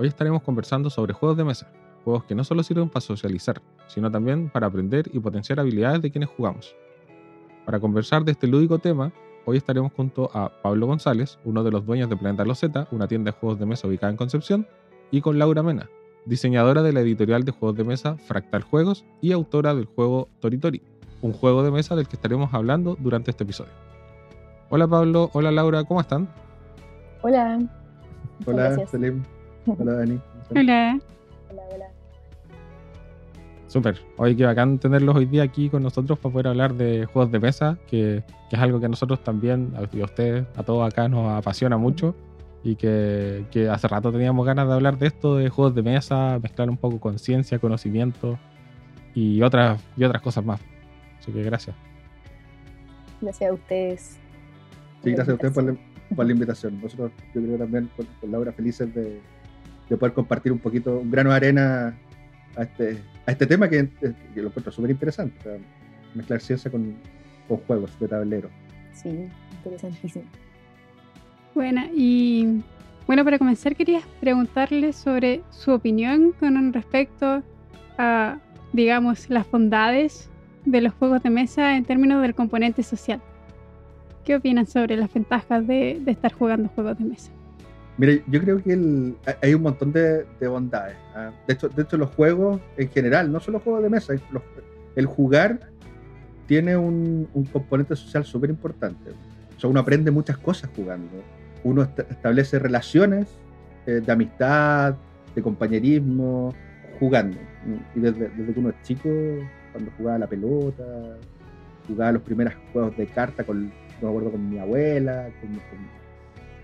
Hoy estaremos conversando sobre juegos de mesa, juegos que no solo sirven para socializar, sino también para aprender y potenciar habilidades de quienes jugamos. Para conversar de este lúdico tema, hoy estaremos junto a Pablo González, uno de los dueños de Planeta Loseta, una tienda de juegos de mesa ubicada en Concepción, y con Laura Mena, diseñadora de la editorial de juegos de mesa Fractal Juegos y autora del juego Toritori, un juego de mesa del que estaremos hablando durante este episodio. Hola Pablo, hola Laura, ¿cómo están? Hola. Hola, Selim. Hola, Dani. Hola. Hola, hola. Súper. Hoy qué bacán tenerlos hoy día aquí con nosotros para poder hablar de juegos de mesa, que, que es algo que a nosotros también, y a ustedes, a todos acá, nos apasiona mucho y que, que, hace rato teníamos ganas de hablar de esto, de juegos de mesa, mezclar un poco con ciencia, conocimiento y otras, y otras cosas más. Así que gracias. Gracias a ustedes. Sí, gracias a ustedes por la, por la, invitación. Nosotros, yo creo también con, con Laura, felices de, de, poder compartir un poquito, un grano de arena a este, a este tema que, que lo encuentro súper interesante. O sea, mezclar ciencia con, con, juegos de tablero. Sí, interesantísimo. Bueno, y bueno, para comenzar quería preguntarle sobre su opinión con respecto a, digamos, las bondades de los juegos de mesa en términos del componente social. ¿Qué opinan sobre las ventajas de, de estar jugando juegos de mesa? Mira, yo creo que el, hay un montón de, de bondades. ¿eh? De, hecho, de hecho, los juegos en general, no solo juegos de mesa, el jugar tiene un, componente social súper importante. O sea, uno aprende muchas cosas jugando. Uno est establece relaciones eh, de amistad, de compañerismo, jugando. Y desde, desde, que uno es chico, cuando jugaba la pelota, jugaba los primeros juegos de carta con, no me acuerdo, con mi abuela,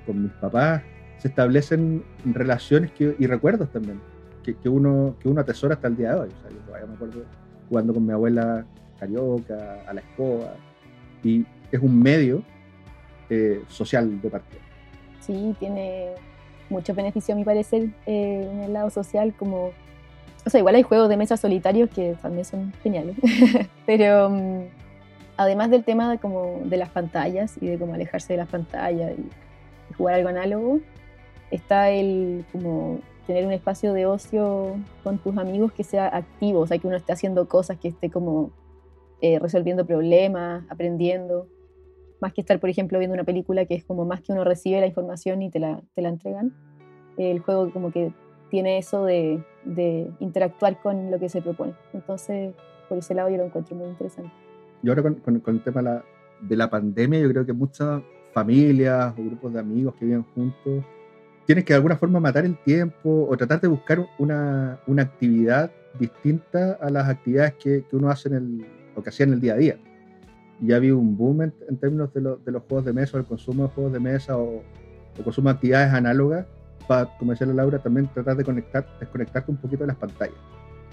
con mis papás, se establecen relaciones que, y recuerdos también, que, que, uno, que uno atesora hasta el día de hoy. O sea, yo todavía me acuerdo jugando con mi abuela carioca, a la escoba, y es un medio eh, social de partida. Sí, tiene muchos beneficios a mi parecer eh, en el lado social, como, o sea, igual hay juegos de mesa solitarios que también son geniales, pero um, además del tema de, como, de las pantallas y de cómo alejarse de las pantallas y jugar algo análogo, está el como tener un espacio de ocio con tus amigos que sea activo, o sea, que uno esté haciendo cosas, que esté como eh, resolviendo problemas, aprendiendo, más que estar, por ejemplo, viendo una película que es como más que uno recibe la información y te la, te la entregan. El juego como que tiene eso de, de, interactuar con lo que se propone. Entonces, por ese lado yo lo encuentro muy interesante. Y ahora con, con, el tema la, de la pandemia, yo creo que muchas familias o grupos de amigos que viven juntos tienes que de alguna forma matar el tiempo o tratar de buscar una, una actividad distinta a las actividades que, que, uno hace en el, o que hacía en el día a día. Y ha habido un boom en, en términos de, lo, de, los juegos de mesa o el consumo de juegos de mesa o, o consumo de actividades análogas para, como decía la Laura, también tratar de conectar, desconectarte un poquito de las pantallas.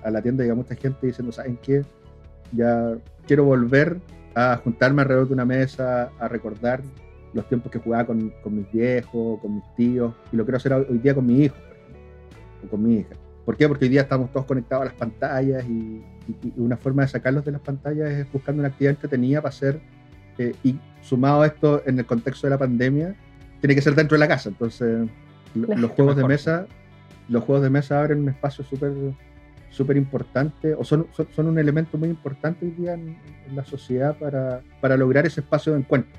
A la tienda llega mucha gente diciendo, ¿saben qué? Ya quiero volver a juntarme alrededor de una mesa, a recordar los tiempos que jugaba con, con, mis viejos, con mis tíos, y lo quiero hacer hoy día con mi hijo, por ejemplo, o con mi hija. ¿Por qué? Porque hoy día estamos todos conectados a las pantallas y, y, y una forma de sacarlos de las pantallas es buscando una actividad entretenida para hacer, eh, y sumado a esto en el contexto de la pandemia, tiene que ser dentro de la casa. Entonces, los juegos de mesa, los juegos de mesa abren un espacio súper súper importante, o son, son, son, un elemento muy importante hoy día en, en la sociedad para, para, lograr ese espacio de encuentro.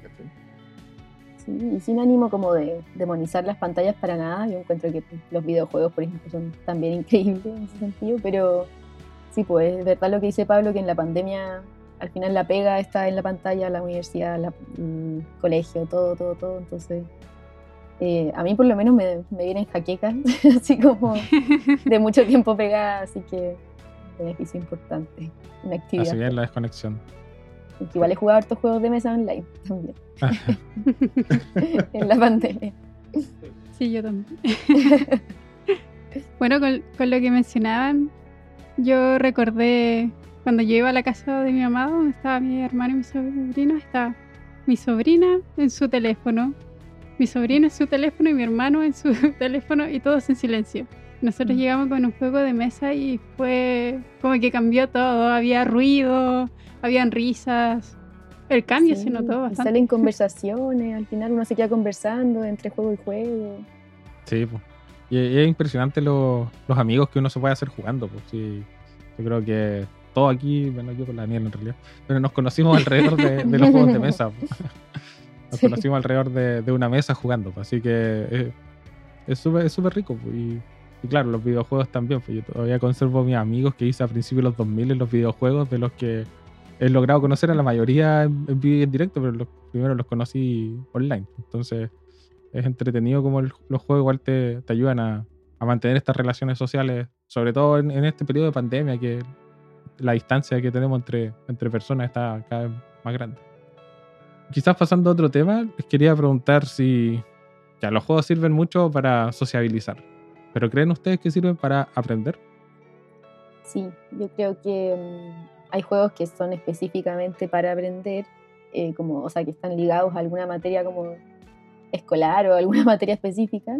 ¿Sí? Y sin ánimo como de demonizar las pantallas para nada, yo encuentro que los videojuegos, por ejemplo, son también increíbles en ese sentido, pero sí, pues es verdad lo que dice Pablo, que en la pandemia al final la pega está en la pantalla, la universidad, el mm, colegio, todo, todo, todo, entonces eh, a mí por lo menos me, me vienen jaquecas, así como de mucho tiempo pegada, así que beneficio importante, una actividad. Así bien la desconexión. Porque igual he jugado hartos juegos de mesa online también. en la pandemia. Sí, yo también. Bueno, con, con lo que mencionaban, yo recordé cuando yo iba a la casa de mi mamá, donde estaba mi hermano y mi sobrino, estaba mi sobrina en su teléfono, mi sobrino en su teléfono y mi hermano en su teléfono y todos en silencio. Nosotros Mm. llegamos con un juego de mesa y fue como que cambió todo. Había ruido, habían risas. El cambio Sí, se notó bastante. Salen conversaciones, al final uno se queda conversando entre juego y juego. Sí, pues. Y, y es impresionante lo- los amigos que uno se puede hacer jugando. Pues. Sí, yo creo que todos aquí, bueno, yo con la Daniela en realidad, pero nos conocimos alrededor de, de los juegos de mesa. pues. Nos Sí. conocimos alrededor de, de una mesa jugando. pues. Así que eh, es súper es súper rico. pues. Y, y claro, los videojuegos también. Pues yo todavía conservo mis amigos que hice a principios de los 2000 en los videojuegos, de los que he logrado conocer a la mayoría en, en directo, pero los primeros los conocí online. Entonces es entretenido como los juegos igual te, te ayudan a, a mantener estas relaciones sociales, sobre todo en, en este periodo de pandemia, que la distancia que tenemos entre, entre personas está cada vez más grande. Quizás pasando a otro tema, les quería preguntar si ya los juegos sirven mucho para sociabilizar, pero ¿creen ustedes que sirven para aprender? Sí, yo creo que mm, hay juegos que son específicamente para aprender, eh, como, o sea, que están ligados a alguna materia como escolar o alguna materia específica,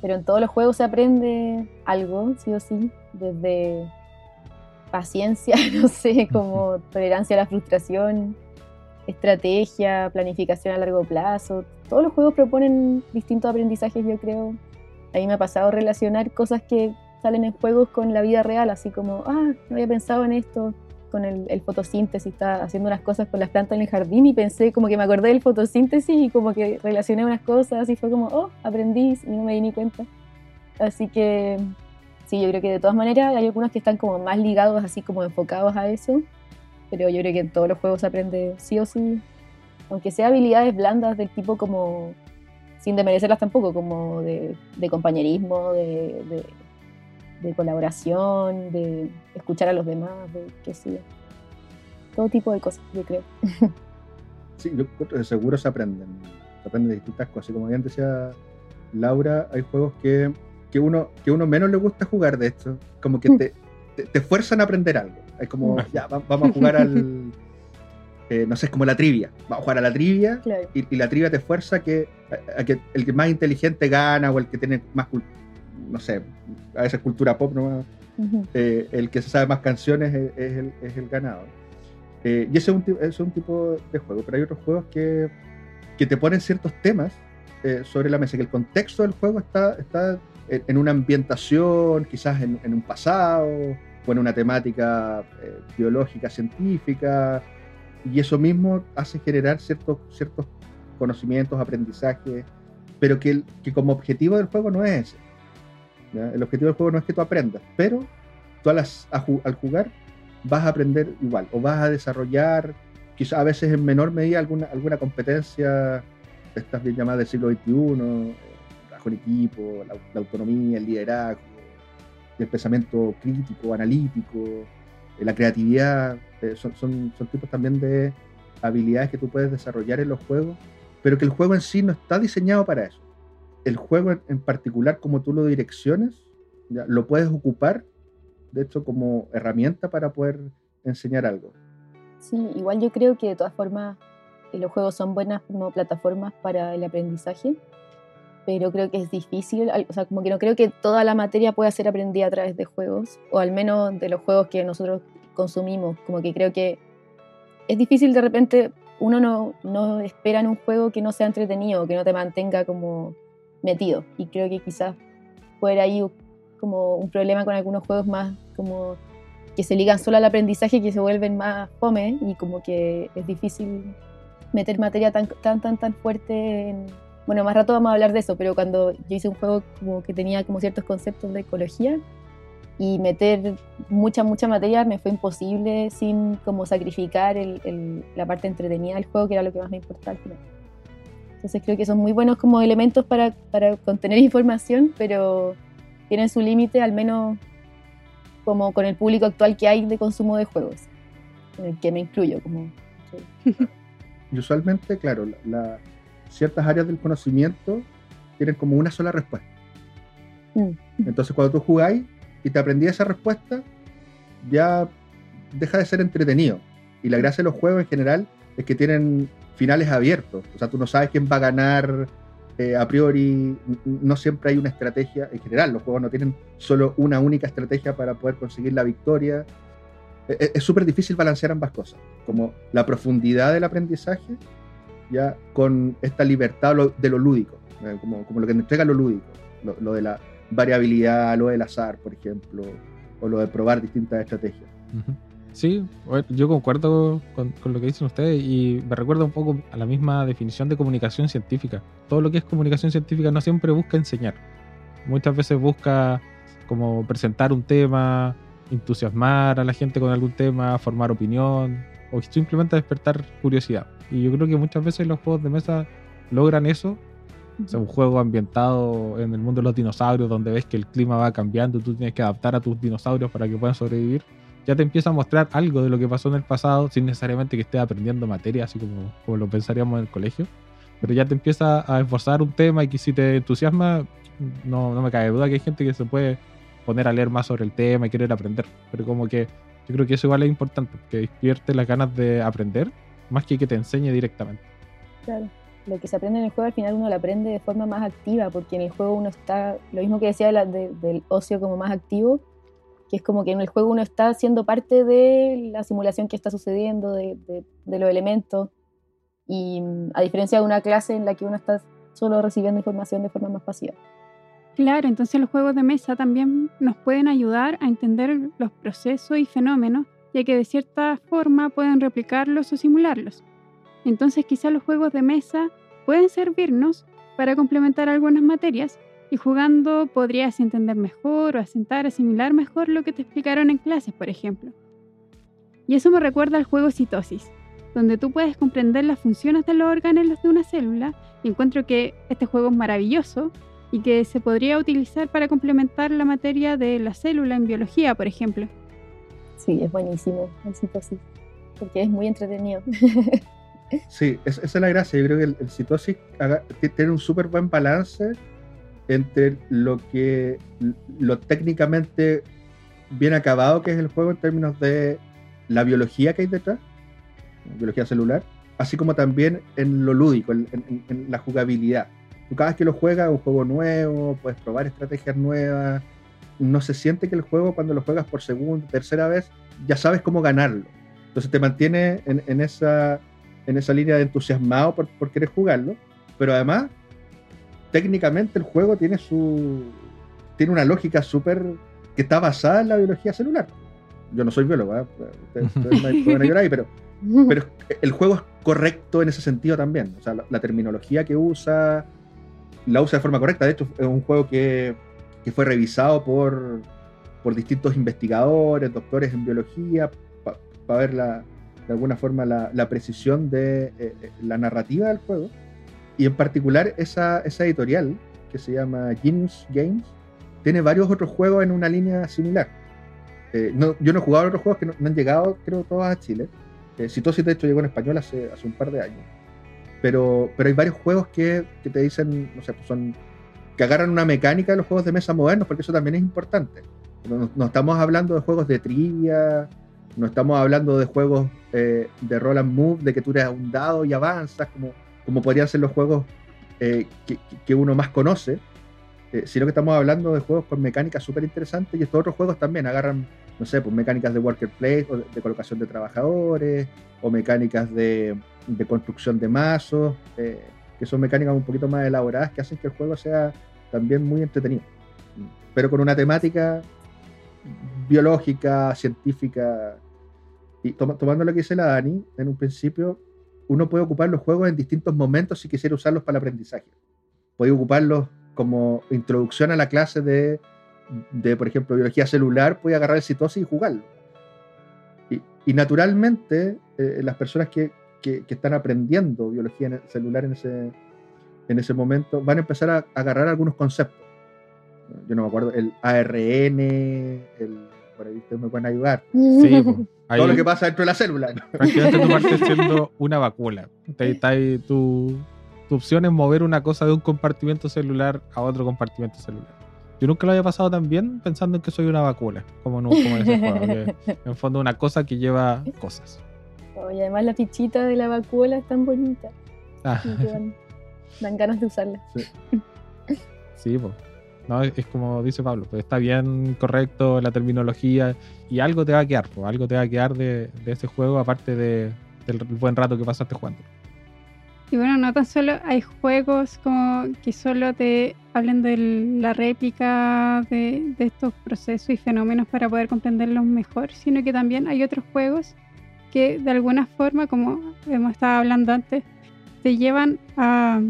pero en todos los juegos se aprende algo, sí o sí, desde paciencia, no sé, como tolerancia a la frustración, estrategia, planificación a largo plazo. Todos los juegos proponen distintos aprendizajes, yo creo. A mí me ha pasado relacionar cosas que salen en juegos con la vida real, así como, ah, no había pensado en esto, con el, el fotosíntesis, estaba haciendo unas cosas con las plantas en el jardín y pensé, como que me acordé del fotosíntesis y como que relacioné unas cosas y fue como, oh, aprendí y no me di ni cuenta. Así que sí, yo creo que de todas maneras hay algunos que están como más ligados, así como enfocados a eso, pero yo creo que en todos los juegos se aprende sí o sí, aunque sea habilidades blandas del tipo como, sin demerecerlas tampoco, como de, de compañerismo, de, de de colaboración, de escuchar a los demás, de qué sé yo. Todo tipo de cosas, yo creo. Sí, yo creo que seguro se aprenden. Se aprenden de distintas cosas. Y como bien decía Laura, hay juegos que, que, uno, que uno menos le gusta jugar de esto. Como que te, te, te fuerzan a aprender algo. Es como, ya, va- vamos a jugar al. eh, no sé, es como la trivia. Vamos a jugar a la trivia Claro. y, y la trivia te fuerza que, a, a que el que más inteligente gana o el que tiene más, no sé, a veces cultura pop, eh, el que se sabe más canciones es, es el, es el ganador. Eh, y ese es, un, ti- ese es un tipo de juego, pero hay otros juegos que, que te ponen ciertos temas sobre la mesa, que el contexto del juego está, está en, en una ambientación, quizás en, en un pasado, o en una temática biológica, científica, y eso mismo hace generar ciertos, ciertos conocimientos, aprendizajes, pero que, que como objetivo del juego no es ese. El objetivo del juego no es que tú aprendas, pero tú al, al jugar vas a aprender igual, o vas a desarrollar, quizás a veces en menor medida, alguna, alguna competencia de estas bien llamadas del siglo XXI, en equipo, la, autonomía, el liderazgo, el pensamiento crítico, analítico, la creatividad, eh, son, son, tipos también de habilidades que tú puedes desarrollar en los juegos, pero que el juego en sí no está diseñado para eso. El juego en, particular, como tú lo direcciones, lo puedes ocupar, de hecho, como herramienta para poder enseñar algo. Sí, igual yo creo que de todas formas eh, los juegos son buenas plataformas para el aprendizaje, pero creo que es difícil, o sea, como que no creo que toda la materia pueda ser aprendida a través de juegos, o al menos de los juegos que nosotros consumimos, como que creo que es difícil de repente, uno no, no espera en un juego que no sea entretenido, que no te mantenga como metido, y creo que quizás haber ahí como un problema con algunos juegos más como que se ligan solo al aprendizaje que se vuelven más fome y como que es difícil meter materia tan tan tan tan fuerte en... bueno más rato vamos a hablar de eso pero cuando yo hice un juego como que tenía como ciertos conceptos de ecología y meter mucha mucha materia me fue imposible sin como sacrificar el- el- la parte entretenida del juego que era lo que más me importaba entonces creo que son muy buenos como elementos para, para contener información pero tienen su límite al menos como con el público actual que hay de consumo de juegos, en el que me incluyo. Como, Y usualmente, claro, la- la- ciertas áreas del conocimiento tienen como una sola respuesta. Mm. Entonces cuando tú jugáis y te aprendí esa respuesta, ya deja de ser entretenido. Y la gracia de los juegos en general es que tienen finales abiertos. O sea, tú no sabes quién va a ganar eh, a priori. No siempre hay una estrategia. En general, los juegos no tienen solo una única estrategia para poder conseguir la victoria. E- e- Es súper difícil balancear ambas cosas. Como la profundidad del aprendizaje ya con esta libertad de lo lúdico. Como, como lo que entrega lo lúdico. Lo, de la variabilidad, lo del azar, por ejemplo. O lo de probar distintas estrategias. Sí, yo concuerdo con, con lo que dicen ustedes y me recuerda un poco a la misma definición de comunicación científica. Todo lo que es comunicación científica no siempre busca enseñar. Muchas veces busca como presentar un tema, entusiasmar a la gente con algún tema, formar opinión o simplemente despertar curiosidad. Y yo creo que muchas veces los juegos de mesa logran eso. O sea, un juego ambientado en el mundo de los dinosaurios, donde ves que el clima va cambiando, tú tienes que adaptar a tus dinosaurios para que puedan sobrevivir ya te empieza a mostrar algo de lo que pasó en el pasado sin necesariamente que estés aprendiendo materia, así como, como lo pensaríamos en el colegio. Pero ya te empieza a esforzar un tema y que si te entusiasma, no, no me cae duda que hay gente que se puede poner a leer más sobre el tema y querer aprender. Pero como que yo creo que eso igual es importante, que despierte las ganas de aprender más que que te enseñe directamente. Claro. Lo que se aprende en el juego al final uno lo aprende de forma más activa, porque en el juego uno está, lo mismo que decía de la- de- del ocio como más activo, que es como que en el juego uno está siendo parte de la simulación que está sucediendo, de, de- de los elementos, y mm, a diferencia de una clase en la que uno está solo recibiendo información de forma más pasiva. Claro, entonces los juegos de mesa también nos pueden ayudar a entender los procesos y fenómenos, ya que de cierta forma pueden replicarlos o simularlos. Entonces quizás los juegos de mesa pueden servirnos para complementar algunas materias y jugando podrías entender mejor o asentar, asimilar mejor lo que te explicaron en clases, por ejemplo. Y eso me recuerda al juego Citosis, donde tú puedes comprender las funciones de los organelos de una célula y encuentro que este juego es maravilloso y que se podría utilizar para complementar la materia de la célula en biología, por ejemplo. Sí, es buenísimo el citosis, porque es muy entretenido. Sí, es- esa es la gracia. Yo creo que el, el Citosis tiene un súper buen balance entre lo que lo técnicamente bien acabado que es el juego en términos de la biología que hay detrás, biología celular, así como también en lo lúdico, en la jugabilidad. Tú cada vez que lo juegas, un juego nuevo, puedes probar estrategias nuevas. No se siente que el juego, cuando lo juegas por segunda, tercera vez, ya sabes cómo ganarlo. Entonces te mantiene en, en esa, en esa línea de entusiasmado por, por querer jugarlo, pero además, técnicamente el juego tiene su. tiene una lógica súper. que está basada en la biología celular. Yo no soy biólogo, ¿eh? ustedes, ahí, pero pero el juego es correcto en ese sentido también. O sea, la, la terminología que usa, la usa de forma correcta. De hecho, es un juego que, que fue revisado por, por distintos investigadores, doctores en biología, para ver la, de alguna forma la, la precisión de eh, eh, la narrativa del juego. Y en particular esa, esa editorial, que se llama Genius Games, tiene varios otros juegos en una línea similar. Eh, no- yo no he jugado a otros juegos que no, no han llegado, creo, todos a Chile. Eh, Citosis, de hecho, llegó en español hace, hace un par de años. Pero, pero hay varios juegos que, que te dicen, no sé, pues son que agarran una mecánica de los juegos de mesa modernos, porque eso también es importante. No, estamos hablando de juegos de trivia, no estamos hablando de juegos eh, de roll and move, de que tú eres un dado y avanzas, como, como podrían ser los juegos eh, que, uno más conoce, eh, sino que estamos hablando de juegos con mecánicas súper interesantes y estos otros juegos también agarran, no sé, pues mecánicas de worker place o de, colocación de trabajadores o mecánicas de, de construcción de mazos, que son mecánicas un poquito más elaboradas que hacen que el juego sea también muy entretenido, pero con una temática biológica, científica. Y toma- tomando lo que dice la Dani, en un principio, uno puede ocupar los juegos en distintos momentos si quisiera usarlos para el aprendizaje. Puede ocuparlos como introducción a la clase de, de, por ejemplo, biología celular, puede agarrar el citosis y jugarlo. Y, y naturalmente, eh, las personas que, que- que están aprendiendo biología celular en ese, en ese momento van a empezar a, agarrar algunos conceptos. Yo no me acuerdo, el ARN, el, por ahí ustedes me pueden ayudar. Sí, po. Ahí Todo lo que pasa dentro de la célula. ¿no? prácticamente tú partes siendo una vacuna. Tu, tu opción es mover una cosa de un compartimento celular a otro compartimento celular. Yo nunca lo había pasado tan bien pensando en que soy una vacuna, como, en, un- como en ese juego. que en fondo una cosa que lleva cosas. Oh, y además la fichita de la vacuola es tan bonita. Ah, y que dan, ganas de usarla. sí, pues. No, es, como dice Pablo, pues está bien correcto la terminología y algo te va a quedar, pues, algo te va a quedar de, de ese juego aparte de, del buen rato que pasaste jugando. Y bueno, no tan solo hay juegos como que solo te hablan de la réplica de, de estos procesos y fenómenos para poder comprenderlos mejor, sino que también hay otros juegos que de alguna forma, como hemos estado hablando antes, te llevan a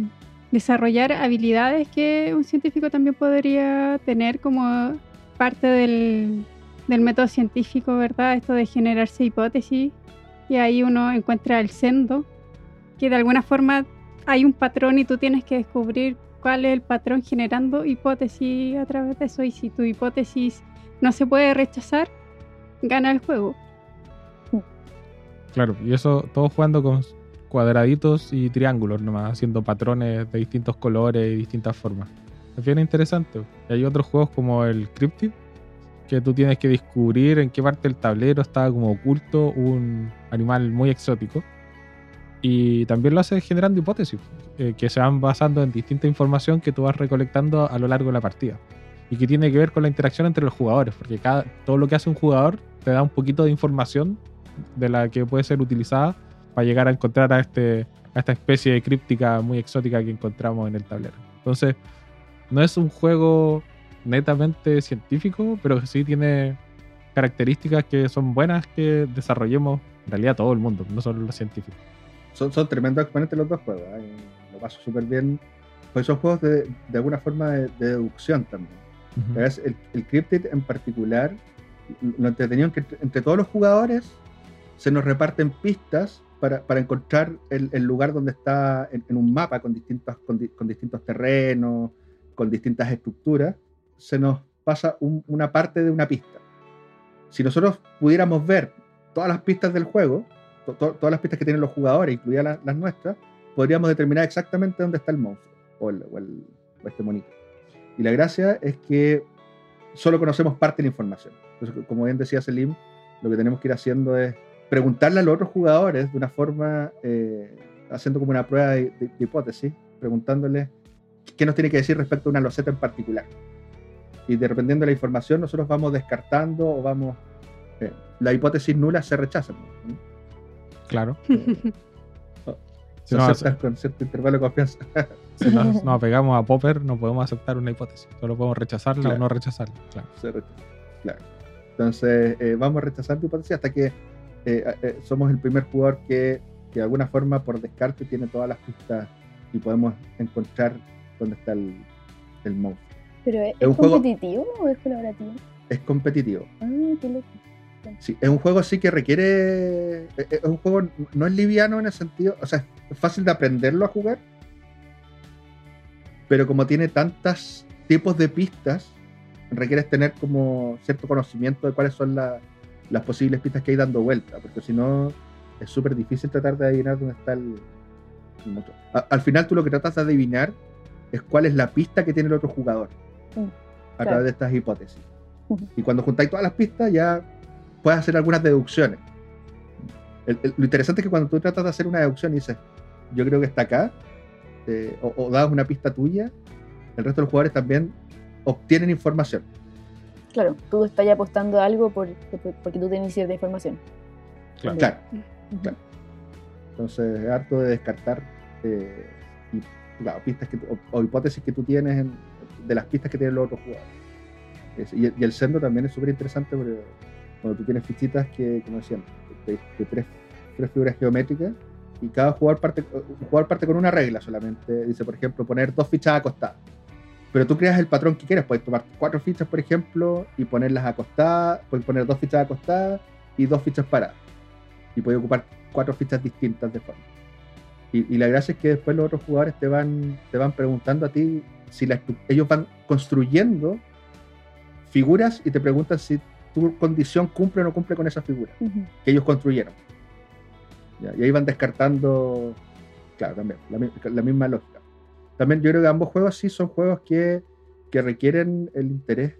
desarrollar habilidades que un científico también podría tener como parte del, del método científico, ¿verdad? Esto de generarse hipótesis y ahí uno encuentra el sendo que de alguna forma hay un patrón y tú tienes que descubrir cuál es el patrón generando hipótesis a través de eso y si tu hipótesis no se puede rechazar, gana el juego. Claro, y eso todo jugando con cuadraditos y triángulos nomás, haciendo patrones de distintos colores y distintas formas. Es bien interesante. Y hay otros juegos como el Cryptid, que tú tienes que descubrir en qué parte del tablero está como oculto un animal muy exótico. Y también lo haces generando hipótesis, eh, que se van basando en distinta información que tú vas recolectando a lo largo de la partida. Y que tiene que ver con la interacción entre los jugadores, porque cada, todo lo que hace un jugador te da un poquito de información de la que puede ser utilizada para llegar a encontrar a, este, a esta especie de críptica muy exótica que encontramos en el tablero. Entonces, no es un juego netamente científico, pero sí tiene características que son buenas que desarrollemos en realidad todo el mundo, no solo los científicos. Son, son tremendos exponentes los dos juegos. ¿eh? Lo paso súper bien. Pues son juegos de, de alguna forma de, de deducción también. El, el Cryptid en particular, lo entretenido es que entre, entre todos los jugadores se nos reparten pistas para, para encontrar el, el, lugar donde está en, en un mapa con, distintos, con, di, con, distintos terrenos, con distintas estructuras, se nos pasa un, una parte de una pista. Si nosotros pudiéramos ver todas las pistas del juego, to, to, todas las pistas que tienen los jugadores, incluidas la, las nuestras, podríamos determinar exactamente dónde está el monstruo o, el, o, el, o este monito. Y la gracia es que solo conocemos parte de la información. Entonces, como bien decía Selim, lo que tenemos que ir haciendo es preguntarle a los otros jugadores de una forma, eh, haciendo como una prueba de, de, de hipótesis, preguntándoles qué nos tiene que decir respecto a una loseta en particular. Y dependiendo de la información, nosotros vamos descartando o vamos. Eh, la hipótesis nula se rechaza. ¿no? Claro. Eh, Si se no, con cierto intervalo de confianza. Si nos, nos apegamos a Popper, no podemos aceptar una hipótesis. Solo podemos rechazarla Claro. o no rechazarla. Claro. se rechaza. Claro. Entonces, eh, vamos rechazando hipótesis hasta que eh, eh, somos el primer jugador que, que de alguna forma, por descarte, tiene todas las pistas y podemos encontrar dónde está el, el monstruo. ¿Pero es, Es un juego- competitivo o es colaborativo? Es competitivo. Ah, qué loco. Sí, es un juego así que requiere. Es un juego, no es liviano en el sentido. O sea, es fácil de aprenderlo a jugar. Pero como tiene tantos tipos de pistas, requieres tener como cierto conocimiento de cuáles son la- las posibles pistas que hay dando vuelta. Porque si no, es súper difícil tratar de adivinar dónde está el, el. A- al final, tú lo que tratas de adivinar es cuál es la pista que tiene el otro jugador. Mm, a claro. través de estas hipótesis. Ujú. Y cuando juntáis todas las pistas, ya puedes hacer algunas deducciones. El- el- lo interesante es que cuando tú tratas de hacer una deducción y dices, yo creo que está acá, eh, o, o das una pista tuya, el resto de los jugadores también obtienen información. Claro, tú estás apostando a algo por, por- porque tú tienes cierta información. Claro. Claro. Claro. Entonces es harto de descartar eh, y, claro, pistas que, o, o hipótesis que tú tienes en- de las pistas que tienen los otros jugadores. Es- y, y el sendo también es súper interesante porque cuando tú tienes fichitas que, como decían, de, de tres, tres figuras geométricas y cada jugador parte, jugador parte con una regla solamente. Dice, por ejemplo, poner dos fichas acostadas. Pero tú creas el patrón que quieres. Puedes tomar cuatro fichas, por ejemplo, y ponerlas acostadas. Puedes poner dos fichas acostadas y dos fichas paradas. Y puedes ocupar cuatro fichas distintas de forma. Y, y la gracia es que después los otros jugadores te van, te van preguntando a ti si la ellos van construyendo figuras y te preguntan si tu condición cumple o no cumple con esa figura que ellos construyeron. Ya, y ahí van descartando, claro, también, la, la misma lógica. También yo creo que ambos juegos sí son juegos que que requieren el interés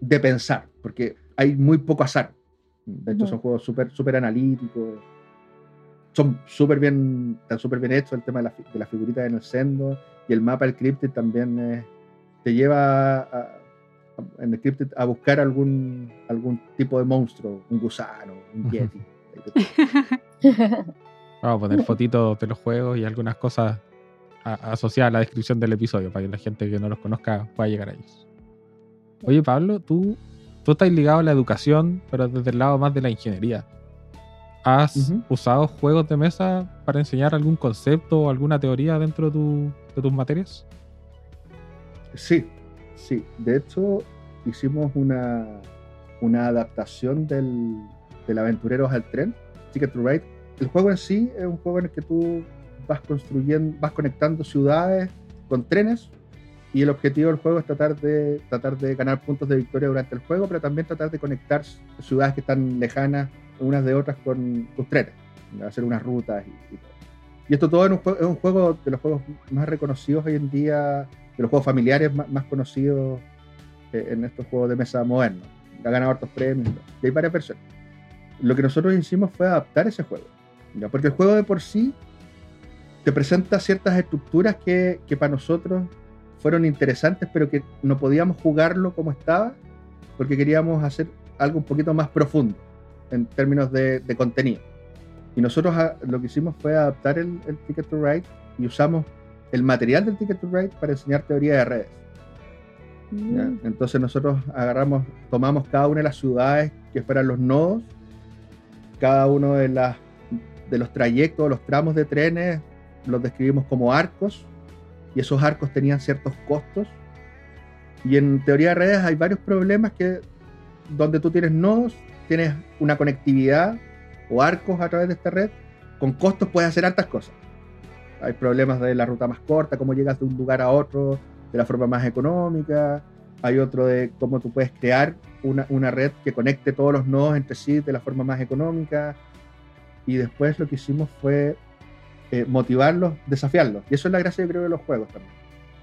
de pensar, porque hay muy poco azar. De hecho, Ujú. son juegos súper super analíticos. Son súper bien, están súper bien hechos el tema de, la, las figuritas en el sendo. Y el mapa, el Cryptid, también es- te lleva a, a- en el Cryptid a buscar algún, algún tipo de monstruo, un gusano, un yeti. Vamos a poner fotitos de los juegos y algunas cosas a- asociadas a la descripción del episodio para que la gente que no los conozca pueda llegar a ellos. Oye, Pablo, tú, tú estás ligado a la educación, pero desde el lado más de la ingeniería. ¿Has usado juegos de mesa para enseñar algún concepto o alguna teoría dentro de, tu- de tus materias? Sí, sí. De hecho, hicimos una, una adaptación del, del Aventureros al Tren, Ticket to Ride. El juego en sí es un juego en el que tú vas construyendo, vas conectando ciudades con trenes y el objetivo del juego es tratar de, tratar de ganar puntos de victoria durante el juego, pero también tratar de conectar ciudades que están lejanas unas de otras con tus trenes, hacer unas rutas y, y todo. Y esto todo en un es un juego de los juegos más reconocidos hoy en día de los juegos familiares más, más conocidos eh, en estos juegos de mesa modernos. Ha ganado hartos premios y hay varias versiones. Lo que nosotros hicimos fue adaptar ese juego. Porque el juego de por sí te presenta ciertas estructuras que, que para nosotros fueron interesantes, pero que no podíamos jugarlo como estaba, porque queríamos hacer algo un poquito más profundo en términos de, de contenido. Y nosotros ah, lo que hicimos fue adaptar el, el Ticket to Ride y usamos el material del Ticket to Ride para enseñar teoría de redes. Mm. Entonces nosotros agarramos, tomamos cada una de las ciudades que fueran los nodos, cada uno de, las, de los trayectos, los tramos de trenes, los describimos como arcos, y esos arcos tenían ciertos costos. Y en teoría de redes hay varios problemas que donde tú tienes nodos, tienes una conectividad o arcos a través de esta red, con costos puedes hacer hartas cosas. Hay problemas de la ruta más corta, cómo llegas de un lugar a otro de la forma más económica. Hay otro de cómo tú puedes crear una, una red que conecte todos los nodos entre sí de la forma más económica. Y después lo que hicimos fue eh, motivarlos, desafiarlos. Y eso es la gracia, yo creo, de los juegos también.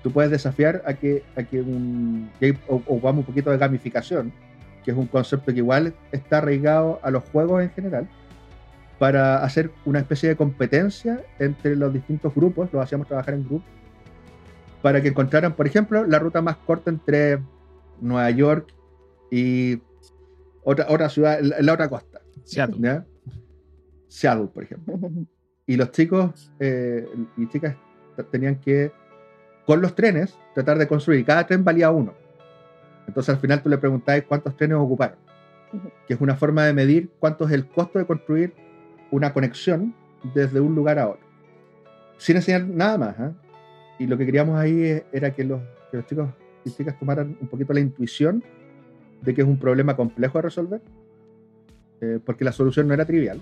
Tú puedes desafiar a que, a que un. ahí o- ocupamos un poquito de gamificación, que es un concepto que igual está arraigado a los juegos en general, para hacer una especie de competencia entre los distintos grupos, los hacíamos trabajar en grupos, para que encontraran, por ejemplo, la ruta más corta entre Nueva York y otra, otra ciudad, la, la otra costa, Seattle. ¿ya? Seattle, por ejemplo. Y los chicos eh, y chicas tenían que, con los trenes, tratar de construir. Cada tren valía uno. Entonces al final tú le preguntabas cuántos trenes ocuparon. Que es una forma de medir cuánto es el costo de construir una conexión desde un lugar a otro. Sin enseñar nada más. ¿ah? Y lo que queríamos ahí e- era que los, que los chicos y chicas tomaran un poquito la intuición de que es un problema complejo de resolver, eh, porque la solución no era trivial.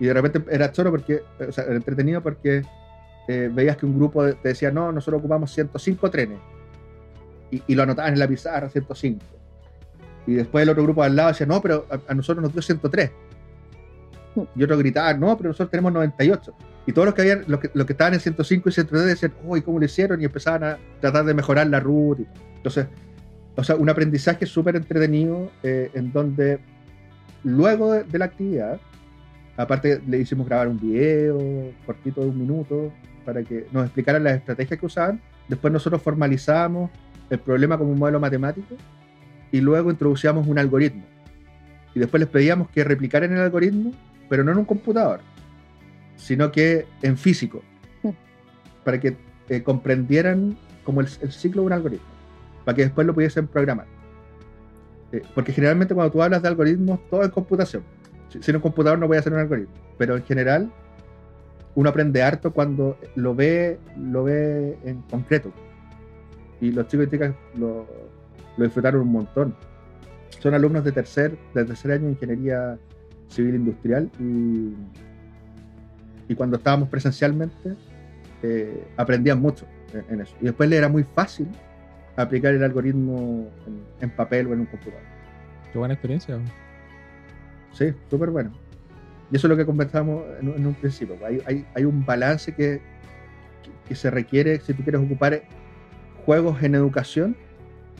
Y de repente era choro porque, o sea, era entretenido porque eh, veías que un grupo te decía, no, nosotros ocupamos 105 trenes. Y, y lo anotaban en la pizarra, 105. Y después el otro grupo al lado decía, no, pero a, a nosotros nos dio 103. Y otro gritaba, no, pero nosotros tenemos 98. Y todos los que, habían, los que, los que estaban en 105 y 103 decían, uy, ¿cómo lo hicieron? Y empezaban a tratar de mejorar la ruta. Entonces, o sea, un aprendizaje súper entretenido eh, en donde luego de la actividad, aparte le hicimos grabar un video cortito de un minuto para que nos explicaran las estrategias que usaban. Después nosotros formalizamos el problema como un modelo matemático y luego introducíamos un algoritmo. Y después les pedíamos que replicaran el algoritmo, pero no en un computador, sino que en físico, Mm. para que eh, comprendieran como el, el ciclo de un algoritmo, para que después lo pudiesen programar. Eh, porque generalmente cuando tú hablas de algoritmos, todo es computación. Si- Sin un computador no voy a hacer un algoritmo, pero en general uno aprende harto cuando lo ve, lo ve en concreto. Y los chicos y chicas lo, lo disfrutaron un montón. Son alumnos de tercer, de tercer año de ingeniería civil industrial y, y cuando estábamos presencialmente eh, aprendían mucho en, en eso. Y después le era muy fácil aplicar el algoritmo en, en papel o en un computador. Qué buena experiencia. Sí, súper bueno. Y eso es lo que conversamos en, un principio. Hay, hay, hay un balance que, que, que se requiere si tú quieres ocupar juegos en educación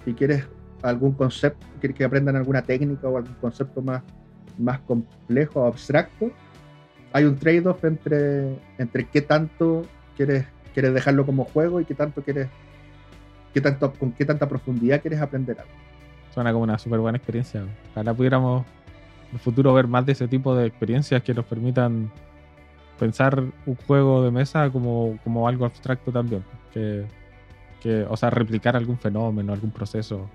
si quieres algún concepto, quieres que aprendan alguna técnica o algún concepto más, más complejo o abstracto, hay un trade-off entre, entre qué tanto quieres, quieres dejarlo como juego y qué tanto quieres, qué tanto, con qué tanta profundidad quieres aprender algo. Suena como una súper buena experiencia. Ojalá pudiéramos en el futuro ver más de ese tipo de experiencias que nos permitan pensar un juego de mesa como, como algo abstracto también. Que, que, o sea, replicar algún fenómeno, algún proceso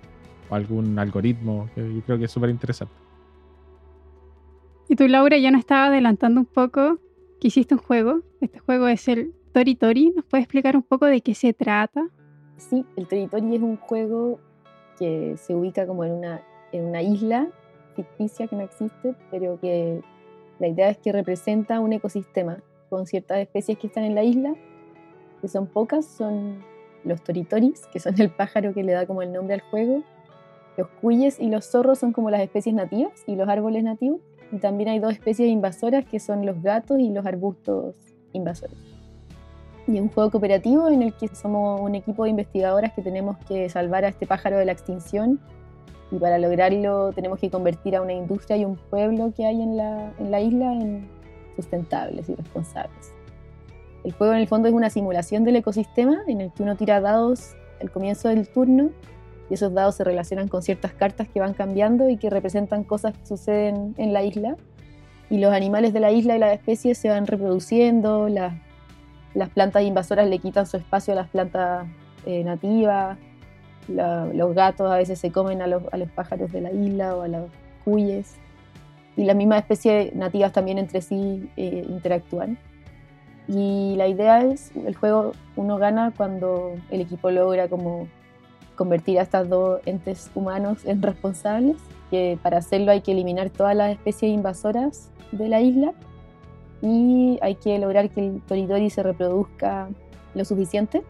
o algún algoritmo, que yo creo que es súper interesante. Y tú, Laura, ya nos estaba adelantando un poco que hiciste un juego. Este juego es el Tori Tori. ¿Nos puedes explicar un poco de qué se trata? Sí, el Tori Tori es un juego que se ubica como en una, en una isla ficticia que no existe, pero que la idea es que representa un ecosistema con ciertas especies que están en la isla, que son pocas, son los toritoris, que son el pájaro que le da como el nombre al juego, los cuyes y los zorros son como las especies nativas y los árboles nativos, y también hay dos especies invasoras que son los gatos y los arbustos invasores. Y es un juego cooperativo en el que somos un equipo de investigadoras que tenemos que salvar a este pájaro de la extinción y para lograrlo tenemos que convertir a una industria y un pueblo que hay en la, en la isla en sustentables y responsables. El juego en el fondo es una simulación del ecosistema en el que uno tira dados al comienzo del turno y esos dados se relacionan con ciertas cartas que van cambiando y que representan cosas que suceden en la isla. Y los animales de la isla y las especies se van reproduciendo, las, las plantas invasoras le quitan su espacio a las plantas eh, nativas, los gatos a veces se comen a los, pájaros de la isla o a los cuyes. Y las mismas especies nativas también entre sí eh, interactúan. Y la idea es, el juego uno gana cuando el equipo logra como convertir a estas dos entes humanos en responsables, que para hacerlo hay que eliminar todas las especies invasoras de la isla y hay que lograr que el Toridori se reproduzca lo suficiente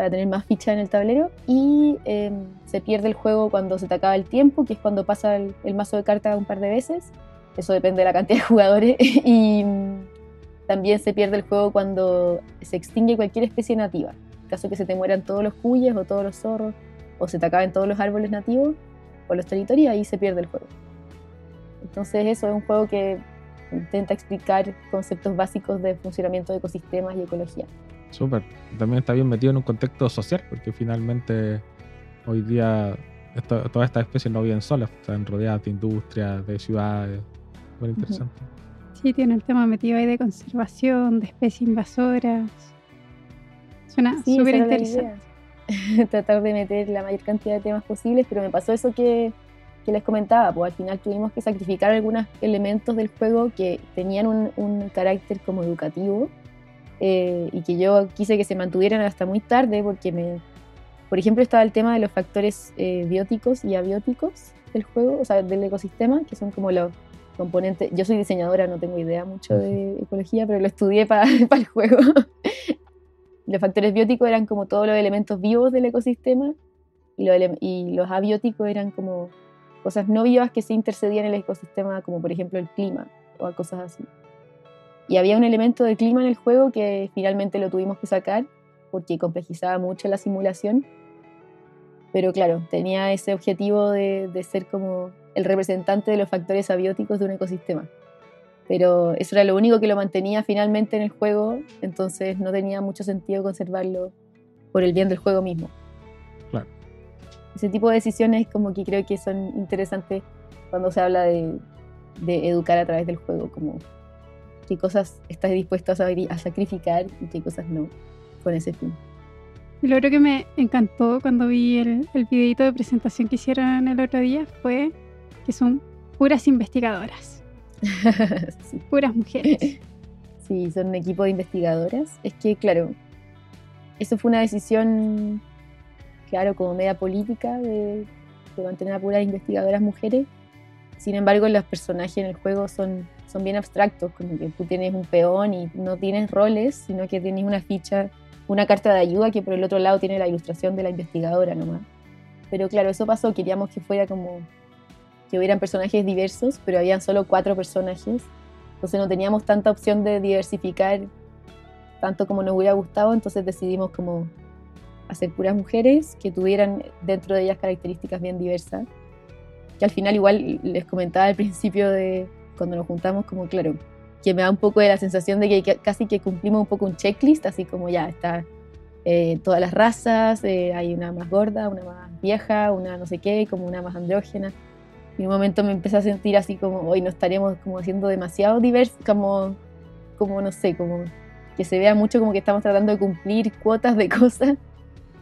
para tener más fichas en el tablero y em, se pierde el juego cuando se te acaba el tiempo, que es cuando pasa el, mazo de cartas un par de veces. Eso depende de la cantidad de jugadores. y mm, también se pierde el juego cuando se extingue cualquier especie nativa. En caso que se te mueran todos los cuyes o todos los zorros o se te acaben todos los árboles nativos o los territorios, ahí se pierde el juego. Entonces eso es un juego que intenta explicar conceptos básicos de funcionamiento de ecosistemas y ecología. Súper. También está bien metido en un contexto social, porque finalmente hoy día todas estas especies no viven solas, están rodeadas de industrias, de ciudades. Muy interesante. Sí, tiene el tema metido ahí de conservación, de especies invasoras. Suena súper interesante. Tratar de meter la mayor cantidad de temas posibles, pero me pasó eso que, que les comentaba, pues al final tuvimos que sacrificar algunos elementos del juego que tenían un, un carácter como educativo eh, y que yo quise que se mantuvieran hasta muy tarde porque me, por ejemplo, estaba el tema de los factores eh, bióticos y abióticos del juego, o sea, del ecosistema, que son como los componentes. Yo soy diseñadora, no tengo idea mucho de ecología, pero lo estudié para el juego. los factores bióticos eran como todos los elementos vivos del ecosistema y, y los abióticos eran como cosas no vivas que se intercedían en el ecosistema, como por ejemplo el clima o cosas así. Y había un elemento de clima en el juego que finalmente lo tuvimos que sacar porque complejizaba mucho la simulación. Pero claro, tenía ese objetivo de, de ser como el representante de los factores abióticos de un ecosistema. Pero eso era lo único que lo mantenía finalmente en el juego, entonces no tenía mucho sentido conservarlo por el bien del juego mismo. Claro. Ese tipo de decisiones como que creo que son interesantes cuando se habla de, de educar a través del juego, como qué cosas estás dispuesto a, sacrificar y qué cosas no con ese fin. Lo otro que me encantó cuando vi el, el videito de presentación que hicieron el otro día fue que son puras investigadoras. Puras mujeres. Sí, son un equipo de investigadoras. Es que, claro, eso fue una decisión, claro, como media política de, de mantener a puras investigadoras mujeres. Sin embargo, los personajes en el juego son son bien abstractos, como que tú tienes un peón y no tienes roles, sino que tienes una ficha, una carta de ayuda que por el otro lado tiene la ilustración de la investigadora nomás. Pero claro, eso pasó, queríamos que fuera como que hubieran personajes diversos, pero habían solo cuatro personajes, entonces no teníamos tanta opción de diversificar tanto como nos hubiera gustado, entonces decidimos como ser puras mujeres que tuvieran dentro de ellas características bien diversas. Que al final igual les comentaba al principio de cuando nos juntamos, como claro, que me da un poco de la sensación de que casi que cumplimos un poco un checklist, así como ya está eh, todas las razas, eh, hay una más gorda, una más vieja, una no sé qué, como una más andrógena. Y en un momento me empecé a sentir así como, hoy no estaremos como haciendo demasiado diversos, como, como no sé, como que se vea mucho como que estamos tratando de cumplir cuotas de cosas.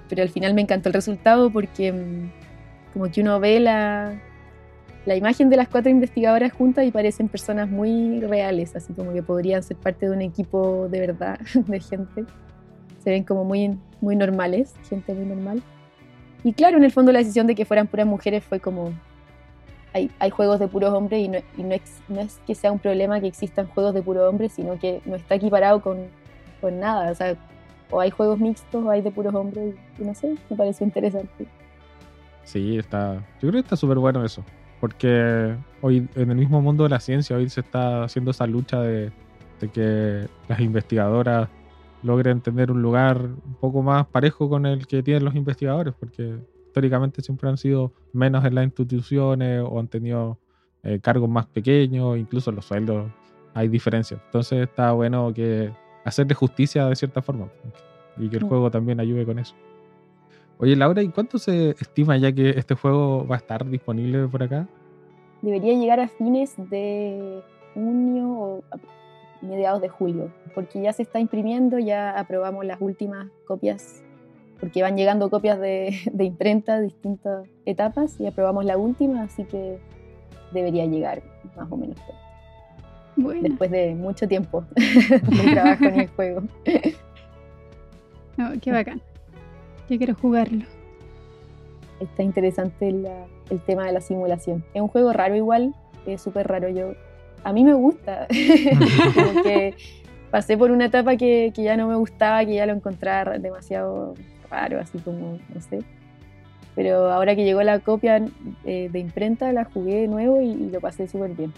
Pero al final me encantó el resultado porque mm, como que uno ve la, la imagen de las cuatro investigadoras juntas y parecen personas muy reales, así como que podrían ser parte de un equipo de verdad, de gente. Se ven como muy, muy normales, gente muy normal. Y claro, en el fondo la decisión de que fueran puras mujeres fue como, hay, hay juegos de puros hombres y, no, y no, no, es que sea un problema que existan juegos de puros hombres, sino que no está equiparado con, con nada. O sea, o hay juegos mixtos o hay de puros hombres, y no sé, me pareció interesante. Sí, está, yo creo que está súper bueno eso, porque hoy en el mismo mundo de la ciencia, hoy se está haciendo esa lucha de, de que las investigadoras logren tener un lugar un poco más parejo con el que tienen los investigadores, porque históricamente siempre han sido menos en las instituciones o han tenido eh, cargos más pequeños, incluso los sueldos hay diferencias. Entonces está bueno que hacerle justicia de cierta forma y que el juego también ayude con eso. Oye, Laura, ¿y cuánto se estima ya que este juego va a estar disponible por acá? Debería llegar a fines de junio o mediados de julio, porque ya se está imprimiendo, ya aprobamos las últimas copias, porque van llegando copias de, de imprenta, distintas etapas, y aprobamos la última, así que debería llegar más o menos. Bueno. Después de mucho tiempo de trabajo en el juego. Oh, qué bacán. Yo quiero jugarlo. Está interesante la, el tema de la simulación. Es un juego raro igual, es súper raro. Yo, a mí me gusta. Como que pasé por una etapa que, que, ya no me gustaba, que ya lo encontraba demasiado raro, así como, no sé. Pero ahora que llegó la copia eh, de imprenta, la jugué de nuevo y, y lo pasé súper bien.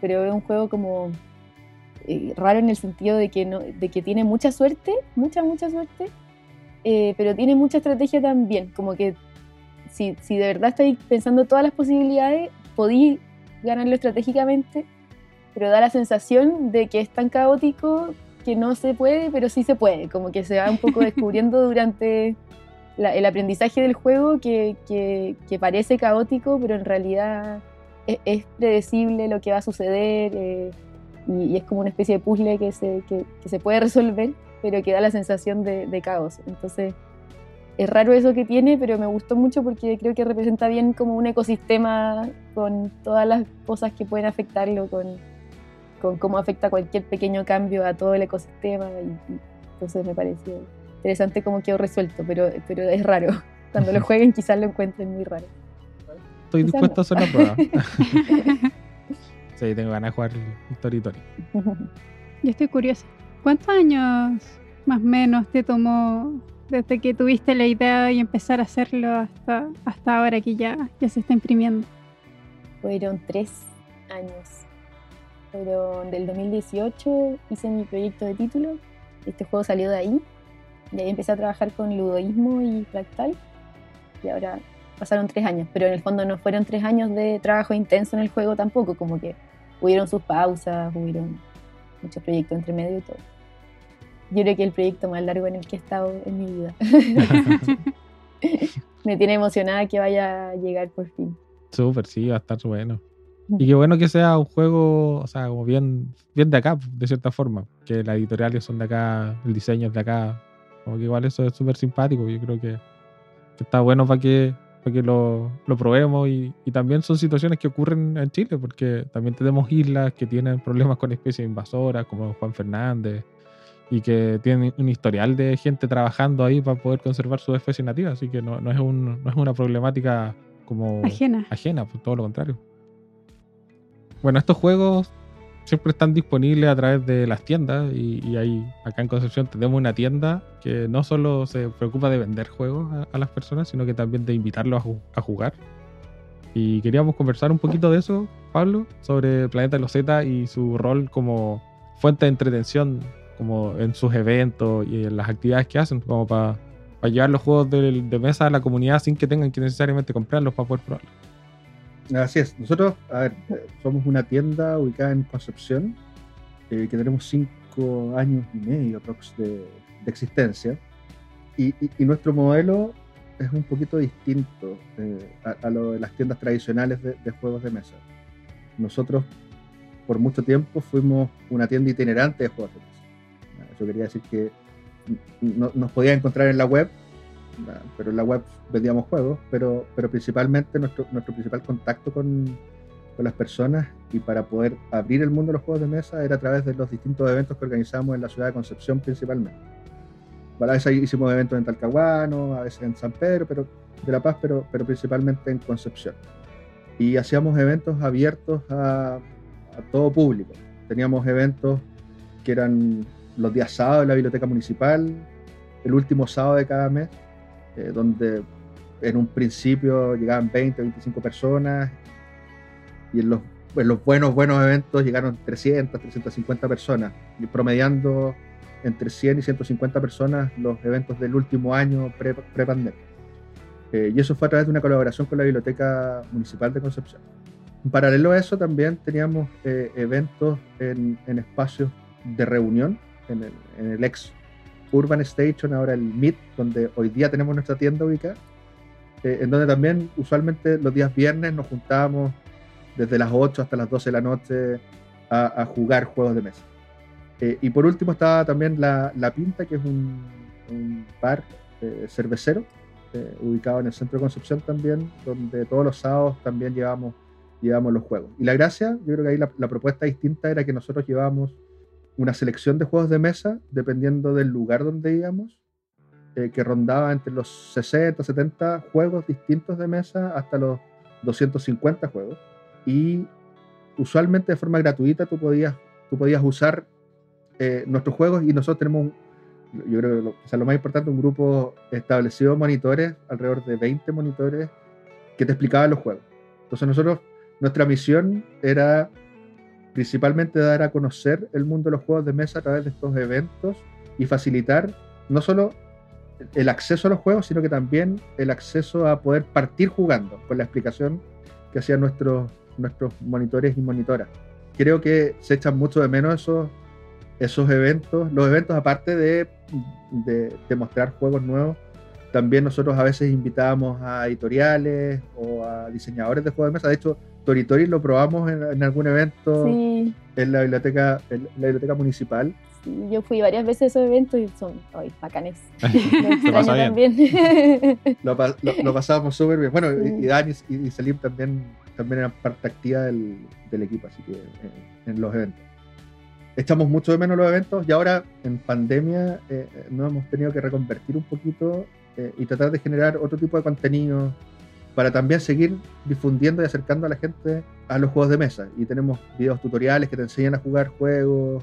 Pero es un juego como eh, raro en el sentido de que, no, de que tiene mucha suerte, mucha, mucha suerte, eh, pero tiene mucha estrategia también, como que si, si de verdad estáis pensando todas las posibilidades, podéis ganarlo estratégicamente, pero da la sensación de que es tan caótico que no se puede, pero sí se puede, como que se va un poco descubriendo durante la, el aprendizaje del juego que, que, que, parece caótico, pero en realidad es, es predecible lo que va a suceder eh, y, y, es como una especie de puzzle que se, que, que se puede resolver pero que da la sensación de, de, caos. Entonces, es raro eso que tiene, pero me gustó mucho porque creo que representa bien como un ecosistema con todas las cosas que pueden afectarlo, con, con cómo afecta cualquier pequeño cambio a todo el ecosistema. Y, y entonces me pareció interesante cómo quedó resuelto, pero, pero es raro. Cuando lo jueguen quizás lo encuentren muy raro. Estoy quizás dispuesto no. a hacer la prueba. sí, tengo ganas de jugar Story Story. Yo estoy curiosa. ¿Cuántos años más o menos te tomó desde que tuviste la idea y empezar a hacerlo hasta, hasta ahora que ya, ya se está imprimiendo? Fueron tres años. Pero del 2018 hice mi proyecto de título. Este juego salió de ahí. Y ahí empecé a trabajar con ludoísmo y fractal. Y ahora pasaron tres años. Pero en el fondo no fueron tres años de trabajo intenso en el juego tampoco. Como que hubieron sus pausas, hubieron muchos proyectos entre medio y todo yo creo que el proyecto más largo en el que he estado en mi vida. Me tiene emocionada que vaya a llegar por fin. Súper, sí, va a estar bueno. Y qué bueno que sea un juego, o sea, como bien, bien de acá, de cierta forma. Que las editoriales son de acá, el diseño es de acá. Como que igual eso es súper simpático. Yo creo que, que, está bueno para que, para que lo, lo probemos. Y, y, también son situaciones que ocurren en Chile, porque también tenemos islas que tienen problemas con especies invasoras, como Juan Fernández y que tienen un historial de gente trabajando ahí para poder conservar su especie nativa, así que no, no, es, un, no es una problemática como ajena, ajena pues todo lo contrario. Bueno, estos juegos siempre están disponibles a través de las tiendas y, y ahí acá en Concepción tenemos una tienda que no solo se preocupa de vender juegos a, a las personas, sino que también de invitarlos a, a, jugar. Y queríamos conversar un poquito de eso, Pablo, sobre Planeta de los Z y su rol como fuente de entretención como en sus eventos y en las actividades que hacen, como para para llevar los juegos de, mesa a la comunidad sin que tengan que necesariamente comprarlos para poder probarlos. Así es. Nosotros, somos una tienda ubicada en Concepción, eh, que tenemos cinco años y medio de, de existencia. Y, y- nuestro modelo es un poquito distinto eh, a, a lo de las tiendas tradicionales de, de juegos de mesa. Nosotros, por mucho tiempo, fuimos una tienda itinerante de juegos de mesa. Quería decir que no- nos podía encontrar en la web, Ah, pero en la web vendíamos juegos, pero, pero principalmente nuestro, nuestro principal contacto con, con las personas y para poder abrir el mundo de los juegos de mesa era a través de los distintos eventos que organizamos en la ciudad de Concepción principalmente. A veces hicimos eventos en Talcahuano, a veces en San Pedro pero, de La Paz, pero, pero principalmente en Concepción. Y hacíamos eventos abiertos a, a todo público. Teníamos eventos que eran los días sábados en la biblioteca municipal, el último sábado de cada mes, eh, donde en un principio llegaban 20, 25 personas y en los, en los buenos, buenos eventos llegaron 300, 350 personas, y promediando entre 100 y 150 personas los eventos del último año pre- pre-pandemia. Eh, y eso fue a través de una colaboración con la Biblioteca Municipal de Concepción. En paralelo a eso también teníamos eh, eventos en, en espacios de reunión, en el, en el ex Urban Station, ahora el MIT, donde hoy día tenemos nuestra tienda ubicada, eh, en donde también usualmente los días viernes nos juntábamos desde las 8 hasta las 12 de la noche a, a jugar juegos de mesa. Eh, y por último estaba también La, la Pinta, que es un, un bar eh, cervecero, eh, ubicado en el centro de Concepción también, donde todos los sábados también llevamos, llevamos los juegos. Y la gracia, yo creo que ahí la, la propuesta distinta era que nosotros llevábamos una selección de juegos de mesa, dependiendo del lugar donde íbamos, eh, que rondaba entre los 60, 70 juegos distintos de mesa hasta los 250 juegos. Y usualmente de forma gratuita tú podías, tú podías usar eh, nuestros juegos y nosotros tenemos, yo creo que lo, quizás lo más importante, un grupo establecido monitores, alrededor de 20 monitores, que te explicaban los juegos. Entonces nosotros, nuestra misión era principalmente dar a conocer el mundo de los juegos de mesa a través de estos eventos y facilitar no solo el acceso a los juegos, sino que también el acceso a poder partir jugando, con la explicación que hacían nuestros, nuestros monitores y monitoras. Creo que se echan mucho de menos esos, esos eventos, los eventos aparte de, de, de mostrar juegos nuevos, también nosotros a veces invitábamos a editoriales o a diseñadores de juegos de mesa. De hecho, Toritori lo probamos en, en algún evento Sí, en la biblioteca, en la biblioteca municipal. sí, yo fui varias veces a esos eventos y son ay, bacanes. Se pasa también. Lo, pa- lo- lo pasábamos súper bien. Bueno, y, Sí. y Dani y, y Salim también, también eran parte activa del, del equipo, así que eh, en los eventos. Echamos mucho de menos los eventos y ahora en pandemia eh, eh, nos hemos tenido que reconvertir un poquito eh, y tratar de generar otro tipo de contenido para también seguir difundiendo y acercando a la gente a los juegos de mesa. Y tenemos videos tutoriales que te enseñan a jugar juegos,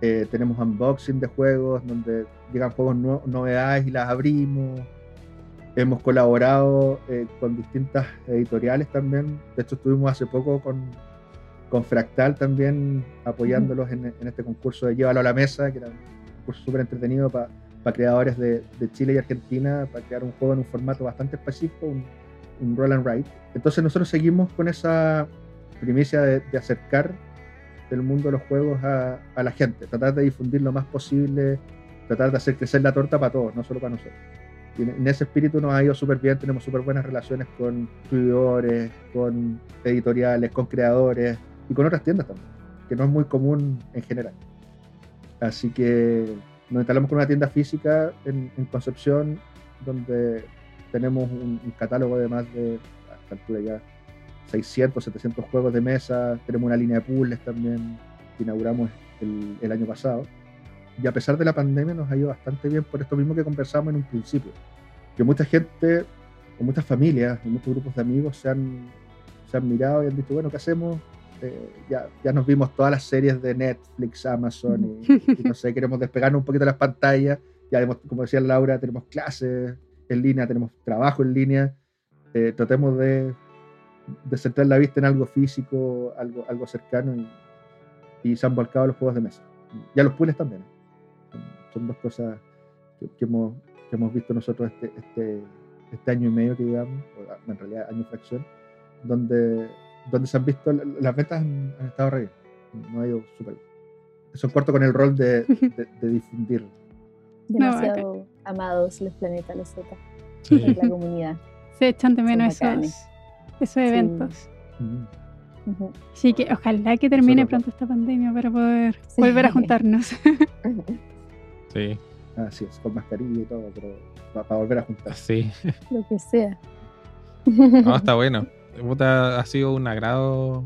eh, tenemos unboxing de juegos donde llegan juegos nue- novedades y las abrimos. Hemos colaborado eh, con distintas editoriales también. De hecho, estuvimos hace poco con, con Fractal también apoyándolos en, en este concurso de Llévalo a la Mesa, que era un concurso súper entretenido para creadores de, de Chile y Argentina, para crear un juego en un formato bastante específico, un, un roll and write. Entonces nosotros seguimos con esa primicia de, de acercar el mundo de los juegos a, a la gente, tratar de difundir lo más posible, tratar de hacer crecer la torta para todos, no solo para nosotros. Y en ese espíritu nos ha ido súper bien, tenemos súper buenas relaciones con distribuidores, con editoriales, con creadores y con otras tiendas también, que no es muy común en general. Así que nos instalamos con una tienda física en, en Concepción, donde tenemos un, un catálogo de más de, a esta altura ya, 600, 700 juegos de mesa, tenemos una línea de puzzles también que inauguramos el, el año pasado. Y a pesar de la pandemia nos ha ido bastante bien por esto mismo que conversamos en un principio. Que mucha gente, o muchas familias, o muchos grupos de amigos se han, se han mirado y han dicho, bueno, ¿qué hacemos? Eh, ya, ya nos vimos todas las series de Netflix, Amazon, y, y no sé, queremos despegarnos un poquito de las pantallas. Ya, hemos, como decía Laura, tenemos clases en línea, tenemos trabajo en línea. Eh, tratemos de, de centrar la vista en algo físico, algo, algo cercano, y, y se han volcado los juegos de mesa. Y a los puzzles también. Son dos cosas que, que hemos que hemos visto nosotros este, este, este año y medio que llevamos, o en realidad año y fracción, donde, donde se han visto, las ventas han, han estado re bien, no ha ido súper bien. Eso corto con el rol de, de, de difundir. Demasiado amados los planetas, los Z, Sí. la comunidad. Se echan de menos esos, esos eventos. Mm. Ujú. Así que ojalá que termine Súper. pronto esta pandemia para poder Sí. volver a juntarnos. Sí, Así es, con mascarilla y todo, pero para volver a juntar. sí. Lo que sea. No, está bueno. Ha sido un agrado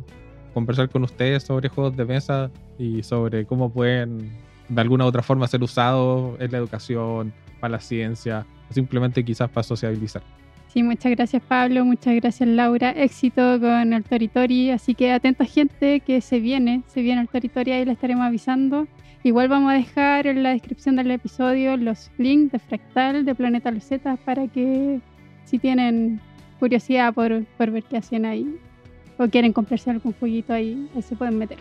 conversar con ustedes sobre juegos de mesa y sobre cómo pueden de alguna u otra forma ser usados en la educación, para la ciencia, simplemente quizás para sociabilizar. Sí, muchas gracias Pablo, muchas gracias Laura. Éxito con el Toritori, así que atenta gente que se viene, se viene el Toritori, ahí le estaremos avisando. Igual vamos a dejar en la descripción del episodio los links de Fractal, de Planeta Losetas, para que si tienen curiosidad por, por ver qué hacen ahí o quieren comprarse algún jueguito ahí, ahí se pueden meter.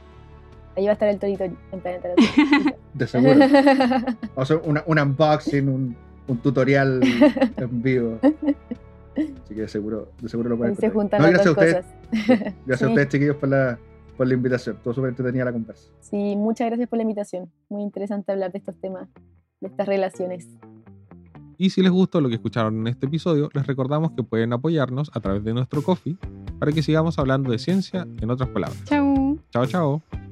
Ahí va a estar el Toritori en Planeta. De seguro. Vamos a hacer una- un unboxing, un, un tutorial en vivo. Así que de seguro, de seguro lo pueden Ahí se encontrar. juntan No, las gracias a ustedes, cosas. gracias a Sí. ustedes chiquillos por la, por la invitación. Estuvo súper entretenida la conversa. Sí, muchas gracias por la invitación. Muy interesante hablar de estos temas, de estas relaciones. Y si les gustó lo que escucharon en este episodio, les recordamos que pueden apoyarnos a través de nuestro coffee para que sigamos hablando de ciencia en otras palabras. Chau. Chao, chao.